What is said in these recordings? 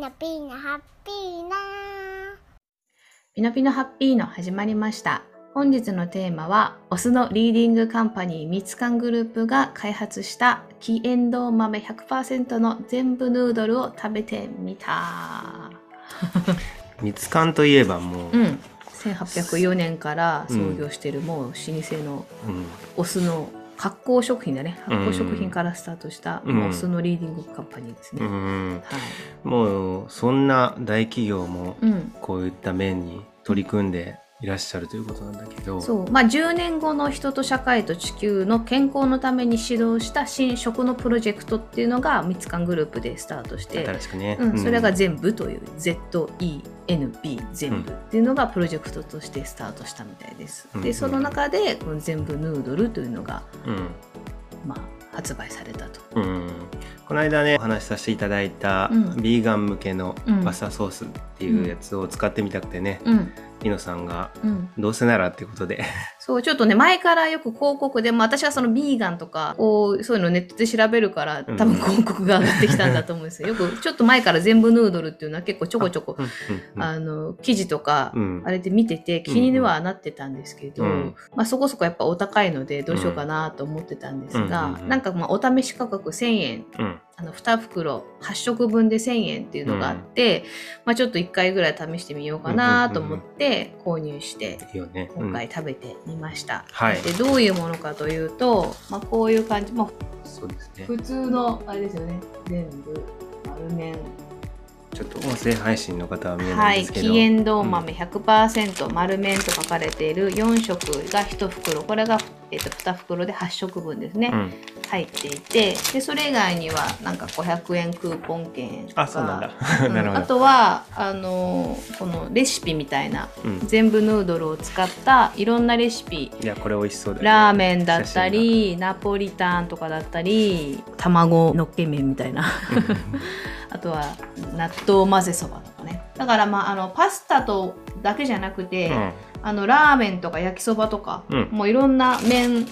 ナピーナハッピーナピノピノハッピーの始まりました。本日のテーマは、お酢のリーディングカンパニーミツカングループが開発した黄えんどう豆100%の ZENBヌードルを食べてみた。ミツカンといえばもう、うん。1804年から創業してるもう老舗のうんお酢の発酵食品だね。発酵食品からスタートした、うんお酢のリーディングカンパニーですね。うんはい。もうそんな大企業もうん。こういった面に取り組んでいらっしゃるということなんだけど。そう。まあ、10年後の人と社会と地球の健康のために指導した新食のプロジェクトっていうのがミツカングループでスタートして、新しくね、うん、それが全部という ZENB 全部っていうのがプロジェクトとしてスタートしたみたいです。うん。でその中でこの全部ヌードルというのが、うん。まあ、発売されたと。うん。この間ねお話しさせていただいた、うん。ビーガン向けのうん。パスタソースっていうやつを使ってみたくてね、うんイノさんがうん、どうせならってことでそうちょっとね前からよく広告でも私はそのビーガンとかこうそういうのネットで調べるからうん。多分広告が上がってきたんだと思うんですよ。よくちょっと前から全部ヌードルっていうのは結構ちょこちょこうんうんあの記事とか、うん。あれで見てて気にはなってたんですけど、うん。まあ、そこそこやっぱお高いのでどうしようかなと思ってたんですが、うん。うんうん。なんかまあお試し価格1000円うん。あの2袋8食分で1000円っていうのがあって、まあ、ちょっと1回ぐらい試してみようかなと思って購入して今回食べてみました。はい。でどういうものかというと、まあ、こういう感じ、まあ、そうですね。普通のあれですよね。全部。丸麺ちょっと音声配信の方は見えなはいい、ですけど、黄エンドウ豆100%丸麺と書かれている4食が1袋。これが、えっと2袋で8食分ですね、うん、入っていてでそれ以外にはなんか500円クーポン券とかあそうなんだ、あとはあのーこのレシピみたいなうん。全部ヌードルを使ったいろんなレシピ。いやこれ美味しそうだよね。ラーメンだったりナポリタンとかだったり卵のっけ麺みたいな。あとは納豆混ぜそばとかね。だからまああのパスタとだけじゃなくて、うん。あのラーメンとか焼きそばとか、うん。もういろんな麺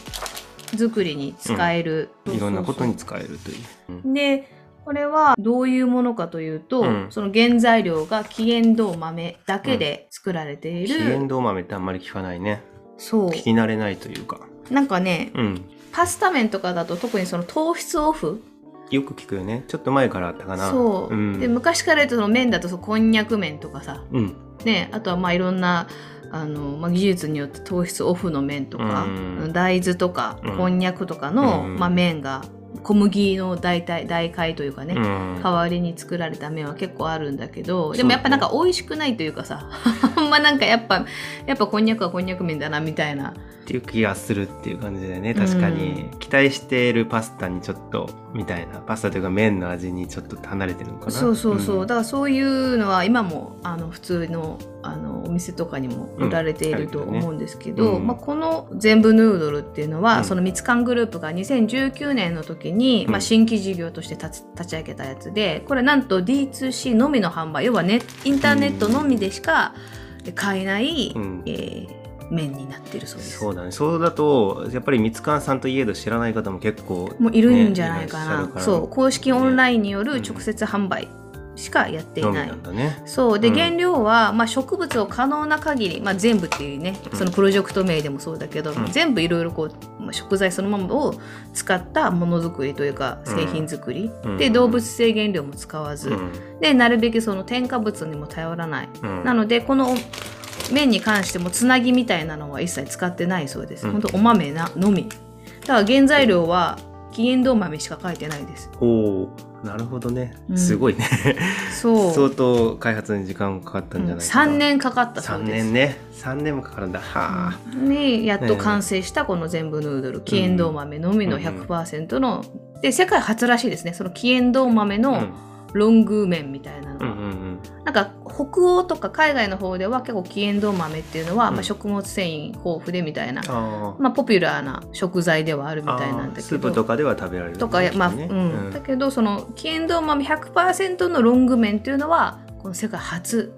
作りに使える、うんいろんなことに使えるという。うんでこれはどういうものかというと、うんその原材料が黄エンドウ豆だけで作られてい黄る、エンドウ豆ってあんまり聞かないね。そう聞き慣れないというか。なんかねうん。パスタ麺とかだと特にその糖質オフよく聞くよね。ちょっと前からあったかな。そう、ん、で昔から言うとその麺だとそのこんにゃく麺とかさうん。ねあとはまあいろんなあの、まあ、技術によって糖質オフの麺とか、うん。大豆とかうん。こんにゃくとかの、うん。まあ、麺が小麦の代替代替というかね、うん。代わりに作られた麺は結構あるんだけどうでもやっぱなんか美味しくないというかさ あんまなんかやっぱやっぱこんにゃくはこんにゃく麺だなみたいなっていう気がするっていう感じでね。確かに、期待しているパスタにちょっと、みたいな。パスタというか麺の味にちょっと離れてるのかな。そうそうそう、ん。だからそういうのは今もあの普通のあのお店とかにも売られていると思うんですけど、うん。まあ、この全部ヌードルっていうのは、うん。そのミツカングループが2019年の時に、うん。まあ、新規事業として立つ立ち上げたやつでこれなんと D2C のみの販売要はネインターネットのみでしか買えない、うん。えー麺になってるそうです。そうだね。そうだと、やっぱり三つかんさんといえど知らない方も結構、もういるんじゃないかな、そう公式オンラインによるうん。直接販売しかやっていない、なんだね。そう。で、うん。原料は、まあ、植物を可能な限り、まあ、全部っていうねうん。そのプロジェクト名でもそうだけど、うん。全部いろいろこう、まあ、食材そのままを使ったものづくりというか製品作り、うん。で動物性原料も使わず、うん。でなるべくその添加物にも頼らない、うん。なのでこの麺に関してもつなぎみたいなのは一切使ってないそうです、うん。ほんとお豆なのみ。だから原材料は黄エンドウ豆しか書いてないです。おーなるほどね。う。ん。すごいね。そう。相当開発に時間かかったんじゃないかな。3年かかったそう3です。年ね。3年もかかるんだ。はあ。にやっと完成したこの全部ヌードル、黄エンドウ豆のみの100%の、で世界初らしいですね。その黄エンドウ豆うん。のロング麺みたいなのは、北欧とか海外の方では結構黄エンドウ豆っていうのは、うん。まあ、食物繊維豊富でみたいな、まあ、ポピュラーな食材ではあるみたいなんだあー。スーけどプとかでは食べられる、とか、まあうん。だけどその黄エンドウ豆100%のロング麺っていうのはこの世界初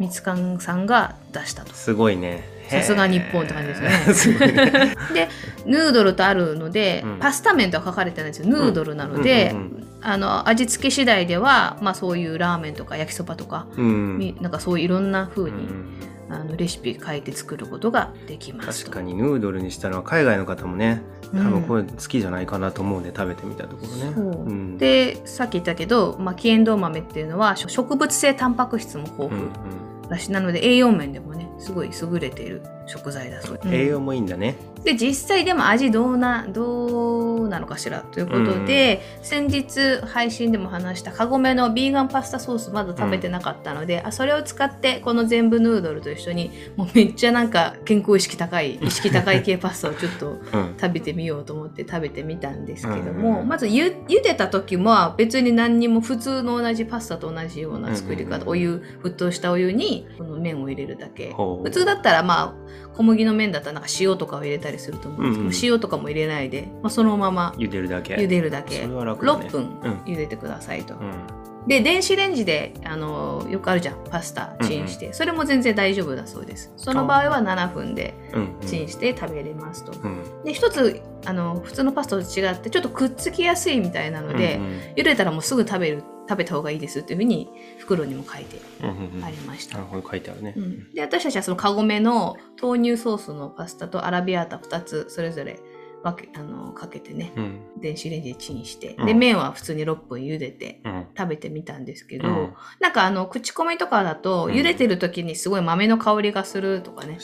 ミツカンさんが出したと。すごいね。さすが日本って感じですよ ね。でヌードルとあるので、うん。パスタ麺とは書かれてないんですよ。ヌードルなので、うんうんうんあの味付け次第では、まあ、そういうラーメンとか焼きそばとか、うん。みなんかそういういろんな風に、うんあのレシピ書いて作ることができますと。確かにヌードルにしたのは海外の方もね多うん。分これ好きじゃないかなと思うんで食べてみたところね。そう。うん。でさっき言ったけど、まあ、黄エンドウ豆っていうのはし植物性タンパク質も豊うん富だし、なので栄養面でもねすごい優れている。食材だそううん栄養もいいんだね。で実際でも味どうなどうなのかしら？ということで、先日配信でも話したカゴメのビーガンパスタソースまだ食べてなかったので、あそれを使ってこの全部ヌードルと一緒にもうめっちゃなんか健康意識高い 意識高い系パスタをちょっとうん。食べてみようと思って食べてみたんですけども、うんうんうん。まずゆ茹でた時も別に何にも普通の同じパスタと同じような作り方、うんうんうんお湯沸騰したお湯にこの麺を入れるだけ。普通だったらまあ小麦の麺だったらなんか塩とかを入れたりすると思うんですけど、うんうん。塩とかも入れないで、まあ、そのまま茹でるだけ。茹でるだけ、ね。6分うん。茹でてくださいと、うん。で電子レンジであのよくあるじゃん。パスタチンして、それも全然大丈夫だそうです。その場合は7分でうんチンして食べれますと、うん。で一つあの普通のパスタと違ってちょっとくっつきやすいみたいなので、うんうん茹でたらもうすぐ食べる食べた方がいいですっていうふうに袋にも書いてうんうんうん。ありました、なるほど書いてあるね。うん。で私たちはそのカゴメの豆乳ソースのパスタとアラビアータ2つそれぞれ分けあのかけてねうん。電子レンジでチンして、うん。で麺は普通に6分茹でてうん。食べてみたんですけど、うん。なんかあの口コミとかだとうん。茹でてる時にすごい豆の香りがするとかね、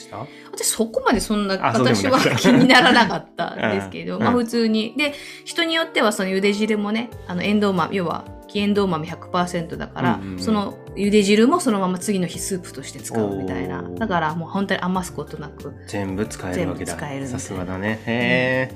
私そこまでそんな私は 気にならなかったんですけど、うん。まあ普通に。で人によってはその茹で汁もねあのエンドウ豆要は黄エンドウ豆100%だから、うんうんうん。その茹で汁もそのまま次の日スープとして使うみたいな。だからもう本当に余すことなく。全部使えるわけだ。全部使えるみたいなさすがだね。へ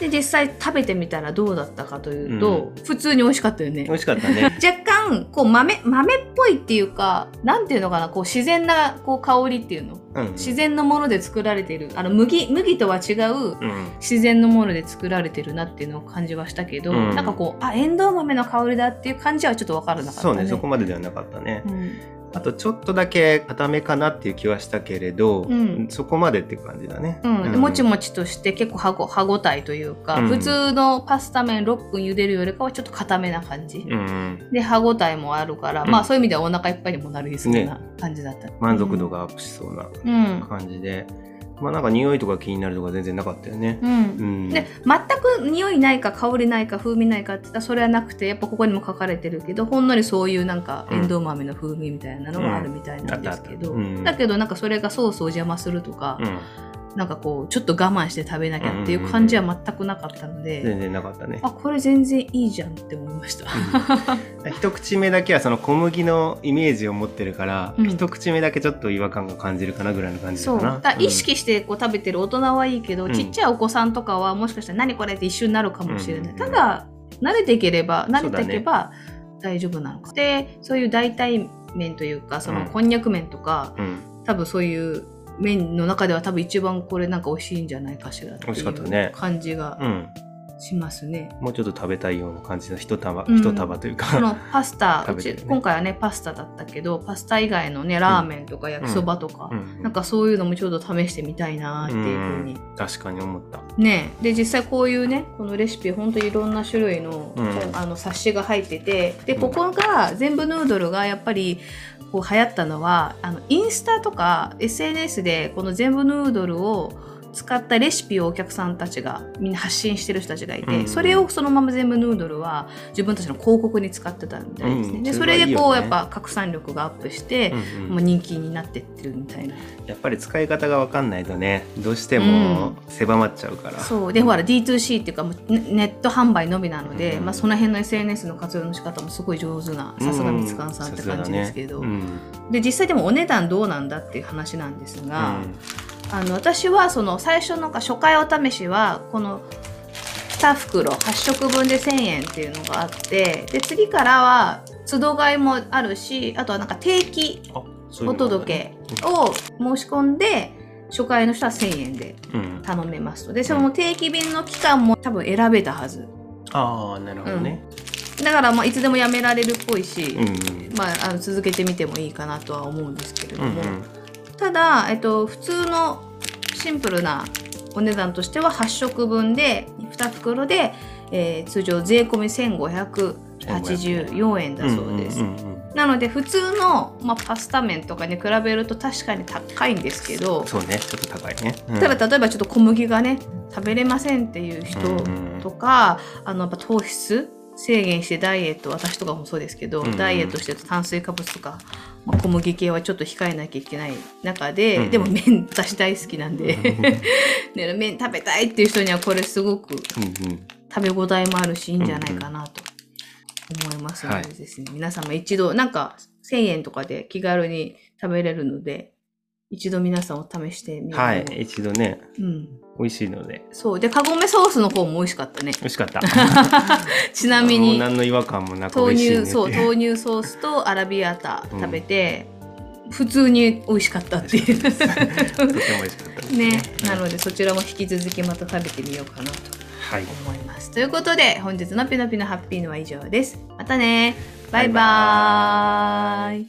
で実際食べてみたらどうだったかというと、普通に美味しかったよえ。ね美味しかったね。若干こう豆豆っぽいっていうかなんていうのかなこう自然なこう香りっていうの？うん自然のもので作られているあの麦麦とは違ううん自然のもので作られてるなっていうのを感じはしたけど、うんなんかこうあエンドウ豆の香りだっていう感じはちょっと分からなかったね。そうねそこまでではなかったね。うんあとちょっとだけ固めかなっていう気はしたけれど、うん。そこまでって感じだね。うん。でもちもちとして結構歯ご歯ごたえというか、うん。普通のパスタ麺6分茹でるよりかはちょっと固めな感じ、うん、で歯ごたえもあるから、うん。まあそういう意味ではお腹いっぱいにもなるそうな感じだった、満足度がアップしそうなうん、感じで、まあなんか匂いとか気になるとか全然なかったよね。うん。うん、で全く匂いないか香りないか風味ないかって言ったらそれはなくてやっぱここにも書かれてるけどほんのりそういうなんかうんエンドウ豆の風味みたいなのがあるみたいなんですけど、だけどなんかそれがソースを邪魔するとか、うん、なんかこうちょっと我慢して食べなきゃっていう感じは全くなかったので、全然なかったね。あこれ全然いいじゃんって思いました。一口目だけはその小麦のイメージを持ってるから、うん。一口目だけちょっと違和感が感じるかなぐらいの感じそうかな。だから意識してこう食べてる大人はいいけど、うん。ちっちゃいお子さんとかはもしかしたら何これって一瞬になるかもしれない、うんただ慣れていければ慣れていけそうば大丈夫なのか、でそういう代替麺というかそのうん。こんにゃく麺とか、うん、多分そういう麺の中では多分一番これなんか美味しいんじゃないかしらっていうね。感じがうん、しますね。もうちょっと食べたいような感じの一束、うん。一束というか。このパスタ、うち今回はねパスタだったけどパスタ以外のねラーメンとか焼きそばとか、うん。なんかそういうのもちょっと試してみたいなっていうふうに、確かに思った。ね。で実際こういうねこのレシピ本当にいろんな種類の,、うん。あの冊子が入っててでうんここが全部ヌードルがやっぱりこう流行ったのはあのインスタとか SNS でこの全部ヌードルを使ったレシピをお客さんたちがみんな発信してる人たちがいて、うんそれをそのまま全部ヌードルは自分たちの広告に使ってたみたいですね、うん。でそそれでこうやっぱ拡散力がアップして、うんうん。もう人気になってってるみたいな。やっぱり使い方が分かんないとねどうしても狭まっちゃうから、そう。でほら D2C っていうかもうネネット販売のみなので、うんまあ、その辺の SNS の活用の仕方もすごい上手なさすがみつさんって感じですけど、うん。で実際でもお値段どうなんだっていう話なんですうが、んあの私はその最初のか初回お試しはこの2袋8食分で1000円っていうのがあってで次からは都度買いもあるしあとはなんか定期お届けを申し込んで初回の人は1000円でうん、頼めますと。でその定期便の期間も多分選べたはず。ああなるほどね、だからまあいつでもやめられるっぽいし、うんうん。まあ、あの続けてみてもいいかなとは思うんですけれども、うんうんただ、えっと、普通のシンプルなお値段としては8食分で2袋で、えー通常税込み1500 84円だそうです。んんうんうんなので普通の、まあ、パスタ麺とかに比べると確かに高いんですけど、そうね。ちょっと高いね、うん。例えば例えばちょっと小麦がね食べれませんっていう人うん。とか、あのやっぱ糖質制限してダイエット私とかもそうですけど、うんうん。ダイエットしてると炭水化物とか、まあ小麦系はちょっと控えなきゃいけない中で、うんうん。でも麺私大好きなんで、ね、麺食べたいっていう人にはこれすごくうんうん。食べ応えもあるしいいんじゃないかなと思いますのではい。ですね、皆様一度なんか1000円とかで気軽に食べれるので一度皆さんお試してみるはい一度ね。うん、美味しいので。そう。でカゴメソースの方も美味しかったね。美味しかった。ちなみに。もう何の違和感もなく美豆味しいね乳そう豆乳ソースとアラビアータ食べて、普通に美味しかったっていう。とても美味しかったですね。なのでそちらも引き続きまた食べてみようかなとはい。思います。ということで、本日のピノピノハッピーのは以上です。またね。バイバーイ。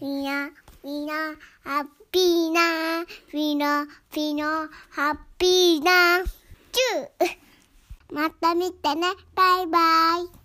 みな、みんな、ハッピーな、みんな、みんな、ハッピーな、チューまた見てね、バイバイ。